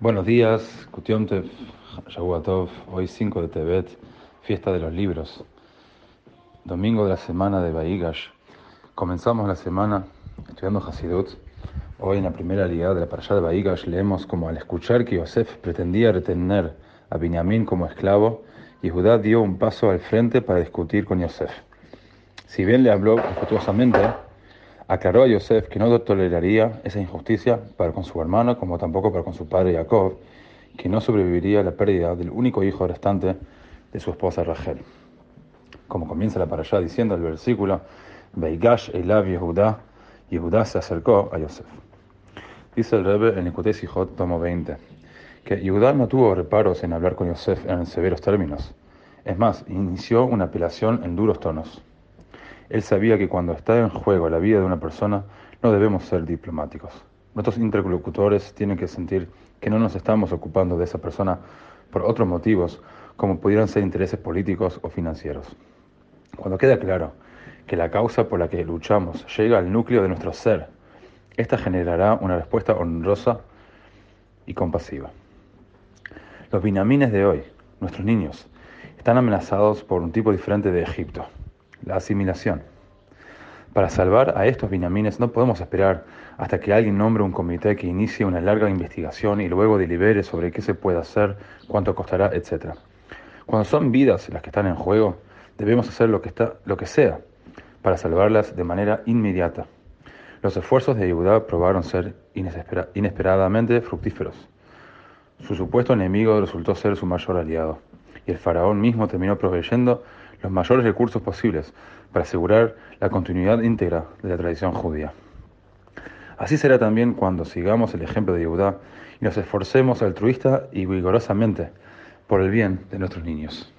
Buenos días, Kutiontev, Shavuatov, hoy 5 de Tebet, fiesta de los libros, domingo de la semana de Baigash. Comenzamos la semana estudiando Hasidut. Hoy en la primera liga de la parashá de Baigash leemos como al escuchar que Yosef pretendía retener a Binyamin como esclavo, y Judá dio un paso al frente para discutir con Yosef. Si bien le habló respetuosamente, aclaró a Yosef que no toleraría esa injusticia para con su hermano como tampoco para con su padre Jacob, que no sobreviviría a la pérdida del único hijo restante de su esposa Rachel. Como comienza la allá diciendo el versículo, Beigash Elav Yehuda, Yehuda se acercó a Yosef. Dice el Rebbe en Nicute Sijot, tomo 20, que Yehuda no tuvo reparos en hablar con Yosef en severos términos. Es más, inició una apelación en duros tonos. Él sabía que cuando está en juego la vida de una persona, no debemos ser diplomáticos. Nuestros interlocutores tienen que sentir que no nos estamos ocupando de esa persona por otros motivos, como pudieran ser intereses políticos o financieros. Cuando queda claro que la causa por la que luchamos llega al núcleo de nuestro ser, esta generará una respuesta honrosa y compasiva. Los binamines de hoy, nuestros niños, están amenazados por un tipo diferente de Egipto la asimilación. Para salvar a estos binamines no podemos esperar hasta que alguien nombre un comité que inicie una larga investigación y luego delibere sobre qué se puede hacer, cuánto costará, etc. Cuando son vidas las que están en juego, debemos hacer lo que, está, lo que sea para salvarlas de manera inmediata. Los esfuerzos de Yehudá probaron ser inesperadamente fructíferos. Su supuesto enemigo resultó ser su mayor aliado, y el faraón mismo terminó proveyendo los mayores recursos posibles para asegurar la continuidad íntegra de la tradición judía. Así será también cuando sigamos el ejemplo de Yehudá y nos esforcemos altruista y vigorosamente por el bien de nuestros niños.